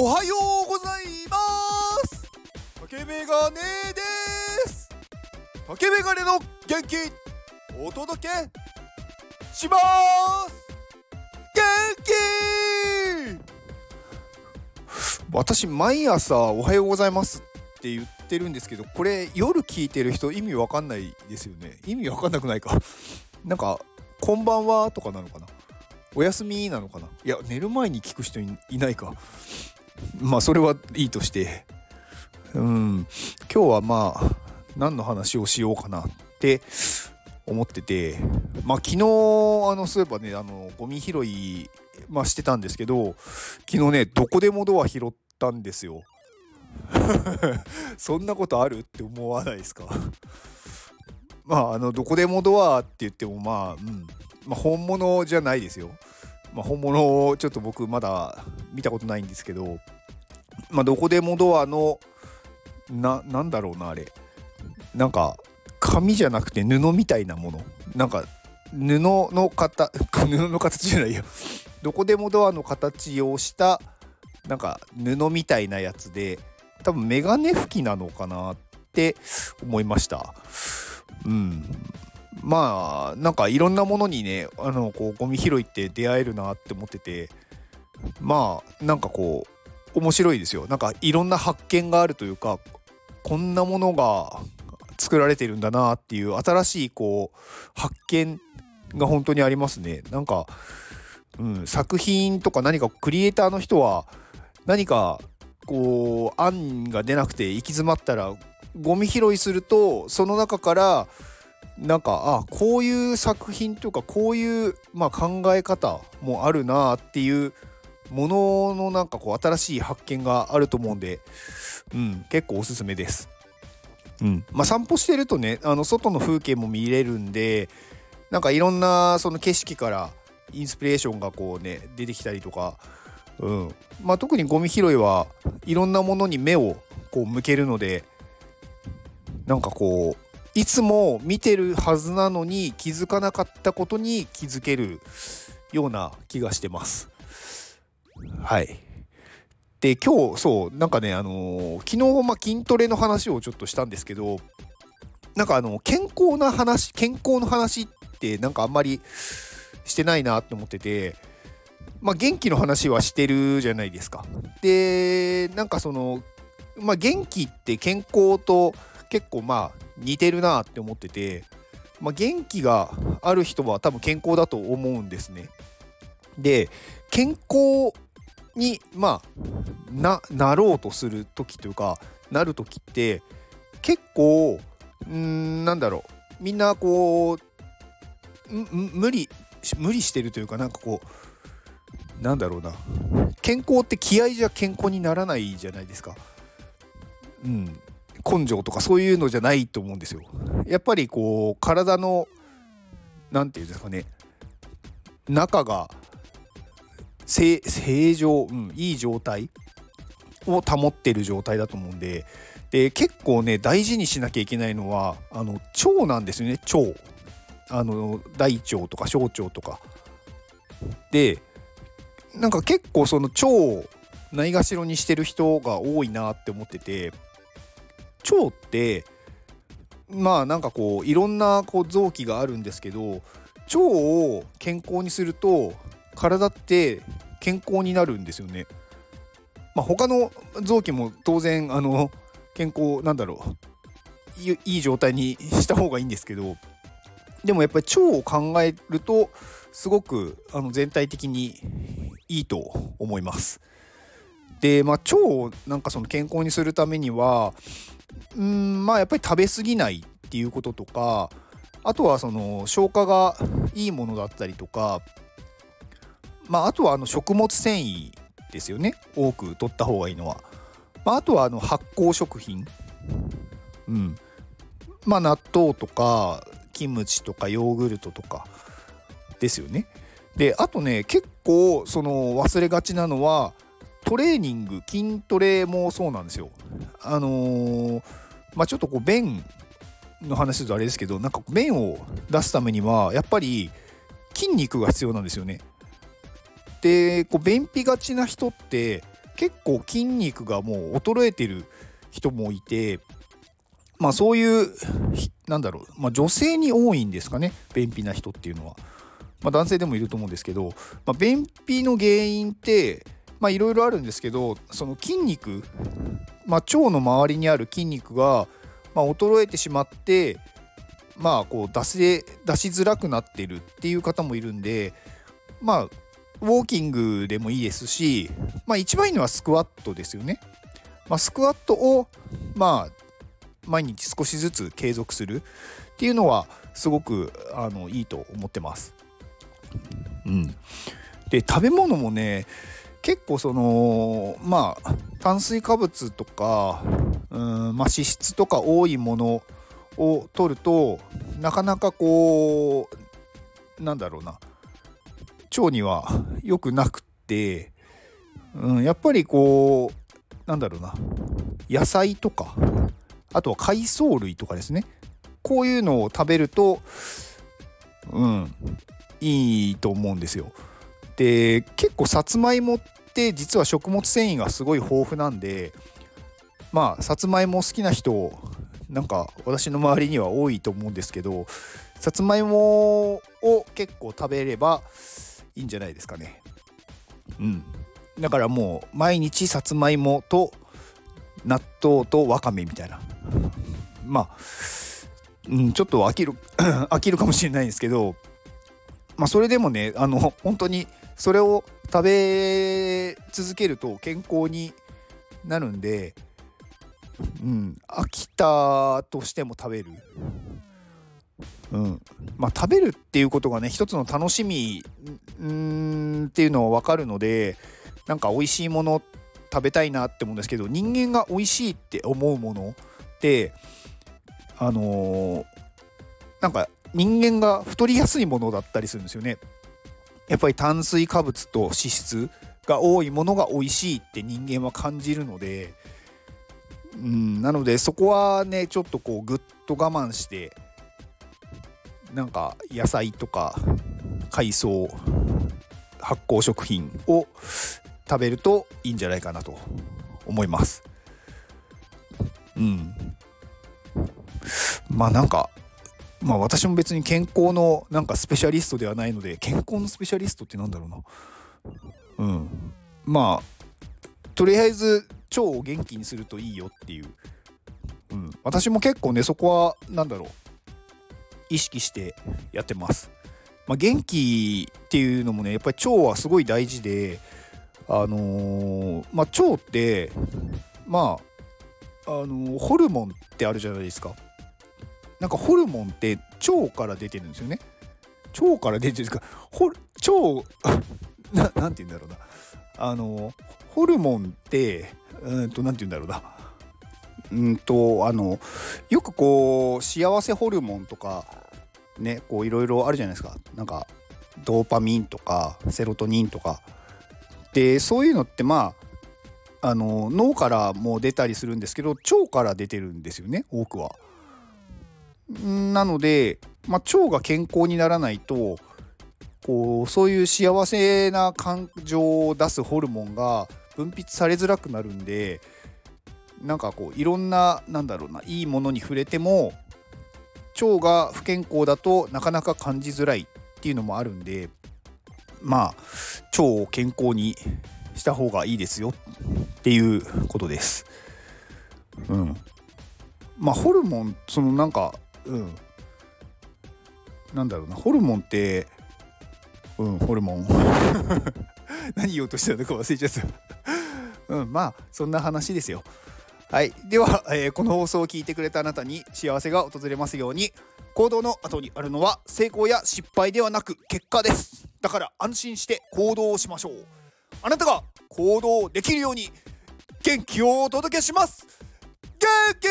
おはようございます。竹メガネです。竹メガネの元気お届けします。元気。私毎朝おはようございますって言ってるんですけどこれ夜聞いてる人意味わかんないですよね。意味わかんなくないか。なんかこんばんはとかなのかな。お休みなのかな。いや寝る前に聞く人いないか。まあそれはいいとして。うん。今日はまあ何の話をしようかなって思ってて。まあ昨日あのそういえばねあのゴミ拾い、まあ、してたんですけど昨日ねどこでもドア拾ったんですよ。そんなことあるって思わないですか？まああのどこでもドアって言ってもまあうん。まあ本物じゃないですよ。まあ、本物をちょっと僕まだ見たことないんですけど、まあ、どこでもドアのななんだろうなあれ。なんか紙じゃなくて布みたいなもの。なんか布の型 布の形じゃないよ。どこでもドアの形をしたなんか布みたいなやつで多分メガネ拭きなのかなって思いました。うん。まあなんかいろんなものにねあのこうゴミ拾いって出会えるなって思っててまあなんかこう面白いですよ。なんかいろんな発見があるというかこんなものが作られてるんだなっていう新しいこう発見が本当にありますね。なんか、うん、作品とか何かクリエイターの人は何かこう案が出なくて行き詰まったらゴミ拾いするとその中からなんかあこういう作品とかこういう、まあ、考え方もあるなっていうもののなんかこう新しい発見があると思うんで、うん、結構おすすめです。うんまあ、散歩してるとねあの外の風景も見れるんでなんかいろんなその景色からインスピレーションがこうね出てきたりとか、うんまあ、特にゴミ拾いはいろんなものに目をこう向けるのでなんかこういつも見てるはずなのに気づかなかったことに気づけるような気がしてます。はい。で今日そうなんかねあのー、昨日、ま筋トレの話をちょっとしたんですけどなんかあの健康な話健康の話ってなんかあんまりしてないなって思っててまあ元気の話はしてるじゃないですか。でなんかそのまあ元気って健康と結構まあ似てるなって思ってて、まあ、元気がある人は多分健康だと思うんですね。で健康にまあななろうとする時というかなる時って結構んなんだろうみんなこう無理無理してるというかなんかこうなんだろうな健康って気合じゃ健康にならないじゃないですか。うん、根性とかそういうのじゃないと思うんですよ。やっぱりこう体の何て言うんですかね中が正常、うん、いい状態を保ってる状態だと思うんで。で結構ね大事にしなきゃいけないのはあの腸なんですよね腸。あの大腸とか小腸とか。でなんか結構その腸をないがしろにしてる人が多いなって思ってて。腸ってまあなんかこういろんなこう臓器があるんですけど腸を健康にすると体って健康になるんですよね。まあ、他の臓器も当然あの健康なんだろういい状態にした方がいいんですけどでもやっぱり腸を考えるとすごくあの全体的にいいと思います。でまあ腸をなんかその健康にするためにはうんまあやっぱり食べ過ぎないっていうこととかあとはその消化がいいものだったりとかまああとはあの食物繊維ですよね。多く取った方がいいのは、まあ、あとはあの発酵食品。うん。まあ納豆とかキムチとかヨーグルトとか。ですよね。であとね結構その忘れがちなのはトレーニング筋トレもそうなんですよ。あのー、まあちょっとこう便の話するとあれですけどなんか便を出すためにはやっぱり筋肉が必要なんですよね。でこう便秘がちな人って結構筋肉がもう衰えてる人もいてまあそういうなんだろう、まあ、女性に多いんですかね便秘な人っていうのは。まあ、男性でもいると思うんですけど、まあ、便秘の原因っていろいろあるんですけどその筋肉、まあ、腸の周りにある筋肉が、まあ、衰えてしまってまあこう出せ出しづらくなってるっていう方もいるんでまあウォーキングでもいいですし、まあ、一番いいのはスクワットですよね。まあ、スクワットをまあ毎日少しずつ継続するっていうのはすごくあのいいと思ってます。うん、で食べ物もね結構そのまあ炭水化物とかうん、まあ、脂質とか多いものを取るとなかなかこうなんだろうな腸には良くなくって、うん、やっぱりこうなんだろうな野菜とかあとは海藻類とかですねこういうのを食べるとうんいいと思うんですよ。で結構さつまいもって実は食物繊維がすごい豊富なんでまあさつまいも好きな人なんか私の周りには多いと思うんですけどさつまいもを結構食べればいいんじゃないですかね。うん。だからもう毎日さつまいもと納豆とわかめみたいな。まあ、うん、ちょっと飽きる 飽きるかもしれないんですけどまあ、それでもねあの本当にそれを食べ続けると健康になるんで、うん、飽きたとしても食べる。うんまあ、食べるっていうことがね一つの楽しみんっていうのは分かるのでなんか美味しいもの食べたいなって思うんですけど人間が美味しいって思うものってあのー、なんか人間が太りやすいものだったりするんですよね。やっぱり炭水化物と脂質が多いものが美味しいって人間は感じるので、うん、なのでそこはねちょっとこうぐっと我慢してなんか野菜とか海藻発酵食品を食べるといいんじゃないかなと思います。うん。まあなんかまあ私も別に健康のなんかスペシャリストではないので健康のスペシャリストってなんだろうな。うん。まあとりあえず腸を元気にするといいよっていう、うん、私も結構ねそこは何だろう。意識してやってます、まあ、元気っていうのもねやっぱり腸はすごい大事であのー、まあ腸ってまああのー、ホルモンってあるじゃないですか。なんかホルモンって腸から出てるんですよね。腸から出てるんですか腸 ななんて言うんだろうな。あのホルモンってうんとなんて言うんだろうな。うんとあのよくこう幸せホルモンとかねこういろいろあるじゃないですかなんかドーパミンとかセロトニンとかでそういうのってまああの脳からも出たりするんですけど腸から出てるんですよね多くは。なので、まあ、腸が健康にならないとこうそういう幸せな感情を出すホルモンが分泌されづらくなるんでなんかこういろんななんだろうないいものに触れても腸が不健康だとなかなか感じづらいっていうのもあるんでまあ腸を健康にした方がいいですよっていうことです。うん。まあホルモンそのなんかうんなんだろうなホルモンってうんホルモン 何言おうとしたのか忘れちゃったうんまあそんな話ですよはい。では、えー、この放送を聞いてくれたあなたに幸せが訪れますように行動の後にあるのは成功や失敗ではなく結果です。だから安心して行動をしましょう。あなたが行動できるように元気をお届けします。元気